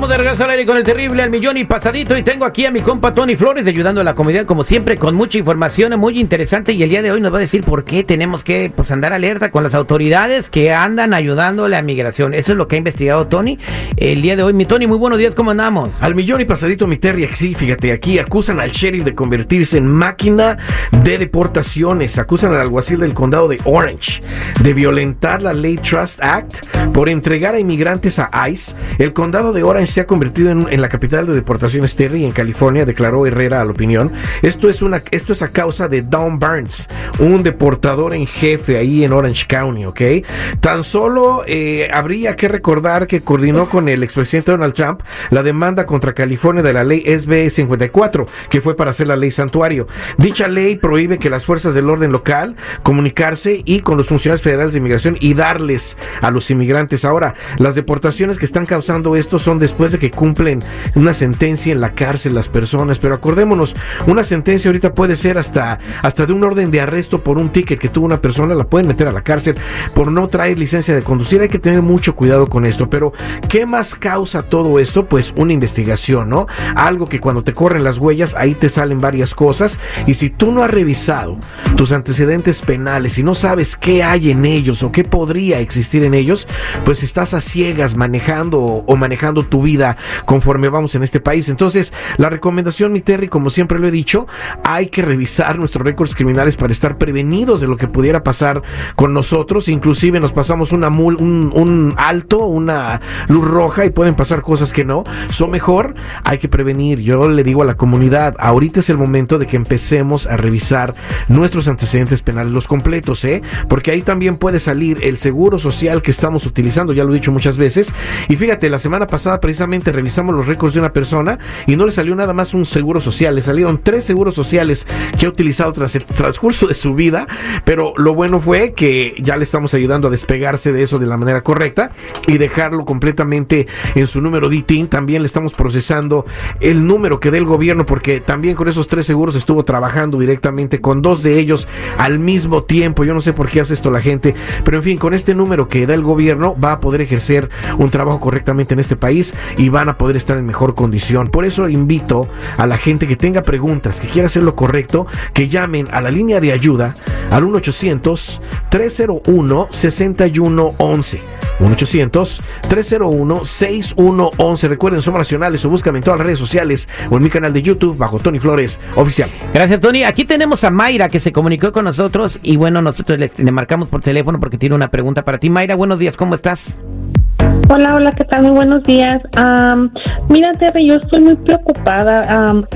Estamos de regreso al aire con el terrible al millón y pasadito y tengo aquí a mi compa Tony Flores ayudando a la comunidad como siempre con mucha información muy interesante y el día de hoy nos va a decir por qué tenemos que pues andar alerta con las autoridades que andan ayudando a la migración. Eso es lo que ha investigado Tony el día de hoy. Mi Tony, muy buenos días, ¿cómo andamos? Al millón y pasadito mi Terry, sí, fíjate, aquí acusan al sheriff de convertirse en máquina de deportaciones, acusan al alguacil del condado de Orange de violentar la ley Trust Act por entregar a inmigrantes a ICE. El condado de Orange se ha convertido en, la capital de deportaciones Terry en California, declaró Herrera a la opinión. Esto es una, esto es a causa de Don Burns, un deportador en jefe ahí en Orange County, ¿ok? Tan solo eh, habría que recordar que coordinó con el expresidente Donald Trump la demanda contra California de la ley SB 54, que fue para hacer la ley santuario. Dicha ley prohíbe que las fuerzas del orden local comunicarse y con los funcionarios federales de inmigración y darles a los inmigrantes. Ahora, las deportaciones que están causando esto son después de que cumplen una sentencia en la cárcel las personas. Pero acordémonos, una sentencia ahorita puede ser hasta, hasta de un orden de arresto por un ticket que tuvo una persona, la pueden meter a la cárcel por no traer licencia de conducir. Hay que tener mucho cuidado con esto. Pero, ¿qué más causa todo esto? Pues una investigación, ¿no? Algo que cuando te corren las huellas, ahí te salen varias cosas. Y si tú no has revisado tus antecedentes penales y no sabes qué hay en ellos o qué podría existir en ellos, pues estás a ciegas manejando o manejando tu vida conforme vamos en este país. Entonces, la recomendación, mi Terry, como siempre lo he dicho, hay que revisar nuestros récords criminales para estar prevenidos de lo que pudiera pasar con nosotros. Inclusive nos pasamos una un, un alto, una luz roja y pueden pasar cosas que no. Son mejor, hay que prevenir. Yo le digo a la comunidad, ahorita es el momento de que empecemos a revisar nuestros antecedentes penales, los completos, ¿eh? Porque ahí también puede salir el seguro social que estamos utilizando, ya lo he dicho muchas veces. Y fíjate, la semana pasada precisamente revisamos los récords de una persona y no le salió nada más un seguro social, le salieron tres seguros sociales que ha utilizado tras el transcurso de su vida, pero lo bueno fue que ya le estamos ayudando a despegarse de eso de la manera correcta y dejarlo completamente en su número DITIN. También le estamos procesando el número que dé el gobierno porque también con esos tres seguros estuvo trabajando directamente con dos de ellos al mismo tiempo. Yo no sé por qué hace esto la gente, pero en fin, con este número que da el gobierno va a poder ejercer un trabajo correctamente en este país y van a poder estar en mejor condición. Por eso invito a la gente que tenga preguntas, que quiera hacer lo correcto, que llamen a la línea de ayuda al 1-800-301-6111. 1-800-301-6111. Recuerden, somos nacionales o búscame en todas las redes sociales o en mi canal de YouTube bajo Tony Flores Oficial. Gracias, Tony. Aquí tenemos a Mayra que se comunicó con nosotros y bueno, nosotros le, marcamos por teléfono porque tiene una pregunta para ti. Mayra, buenos días, ¿cómo estás? Hola, hola, ¿qué tal? Muy buenos días. mira, Terry, yo estoy muy preocupada.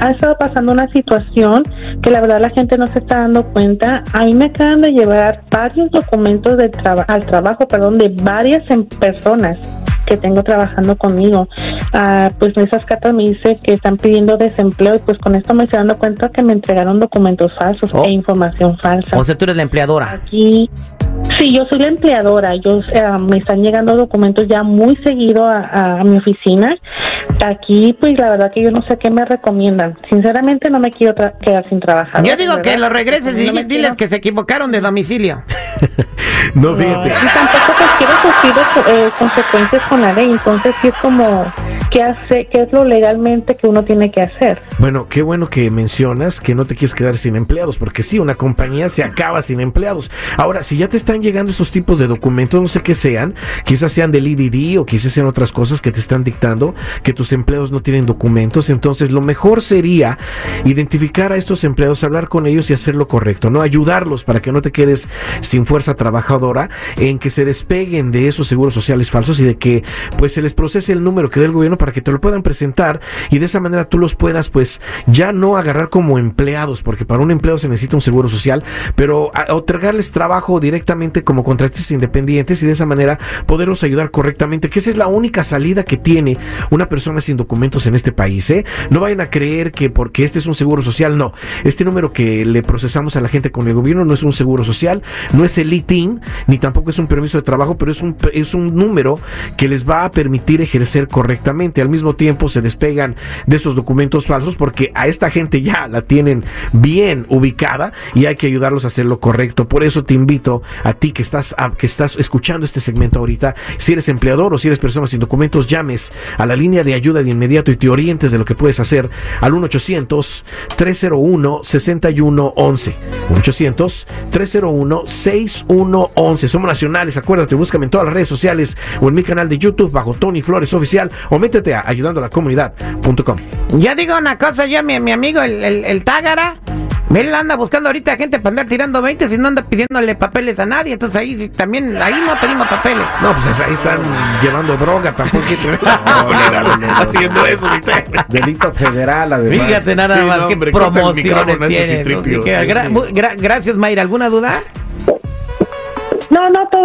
ha estado pasando una situación que la verdad la gente no se está dando cuenta. A mí me acaban de llevar varios documentos de al trabajo, perdón, de varias em, personas que tengo trabajando conmigo. Ah, pues esas cartas me dice que están pidiendo desempleo y pues con esto me estoy dando cuenta que me entregaron documentos falsos Oh. e información falsa. O sea, tú eres la empleadora. Aquí, sí, yo soy la empleadora. Yo, eh, me están llegando documentos ya muy seguido a, a- a mi oficina. Aquí, pues la verdad que yo no sé qué me recomiendan. Sinceramente, no me quiero tra- quedar sin trabajar. Yo digo que lo regreses y No diles quiero- que se equivocaron de domicilio. No, No, fíjate. y tampoco pues quiero sufrir eh, consecuencias con la ley. Entonces, sí es como qué hace, qué es lo legalmente que uno tiene que hacer. Bueno, qué bueno que mencionas que no te quieres quedar sin empleados, porque sí, una compañía se acaba sin empleados. Ahora, si ya te están llegando estos tipos de documentos, no sé qué sean, quizás sean del IDD o quizás sean otras cosas que te están dictando que tus empleados no tienen documentos, entonces lo mejor sería identificar a estos empleados, hablar con ellos y hacer lo correcto, ¿no? Ayudarlos para que no te quedes sin fuerza trabajadora, en que se despeguen de esos seguros sociales falsos y de que pues se les procese el número que dé el gobierno para que te lo puedan presentar y de esa manera tú los puedas pues ya no agarrar como empleados, porque para un empleado se necesita un seguro social, pero otorgarles trabajo directamente como contratistas independientes y de esa manera poderlos ayudar correctamente, que esa es la única salida que tiene una persona sin documentos en este país, ¿eh? No vayan a creer que porque este es un seguro social, no. Este número que le procesamos a la gente con el gobierno no es un seguro social, no es el ITIN, ni tampoco es un permiso de trabajo, pero es un, es un número que les va a permitir ejercer correctamente. Al mismo tiempo se despegan de esos documentos falsos porque a esta gente ya la tienen bien ubicada y hay que ayudarlos a hacer lo correcto. Por eso te invito a ti que estás, que estás escuchando este segmento ahorita, si eres empleador o si eres persona sin documentos, llames a la línea de ayuda de inmediato y te orientes de lo que puedes hacer al 1-800-301-6111. 1-800-301-6111. Somos nacionales, acuérdate, búscame en todas las redes sociales o en mi canal de YouTube bajo Tony Flores Oficial o métete a ayudando a la comunidad.com. Ya digo una cosa, ya mi, mi amigo el, el, el Tágara él anda buscando ahorita gente para andar tirando 20 si no anda pidiéndole papeles a nadie. Entonces ahí también, ahí no pedimos papeles. No, pues ahí están llevando droga, tampoco haciendo eso, Delito federal, además. Fíjate nada más que promociones tiene. gracias, Mayra. ¿Alguna duda?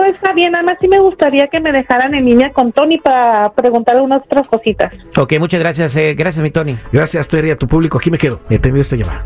Está bien. Nada más sí me gustaría que me dejaran en línea con Tony para preguntar unas otras cositas. Ok, muchas gracias. Eh, gracias, mi Tony. Gracias, Terry, a tu público. Aquí me quedo. He tenido esta llamada.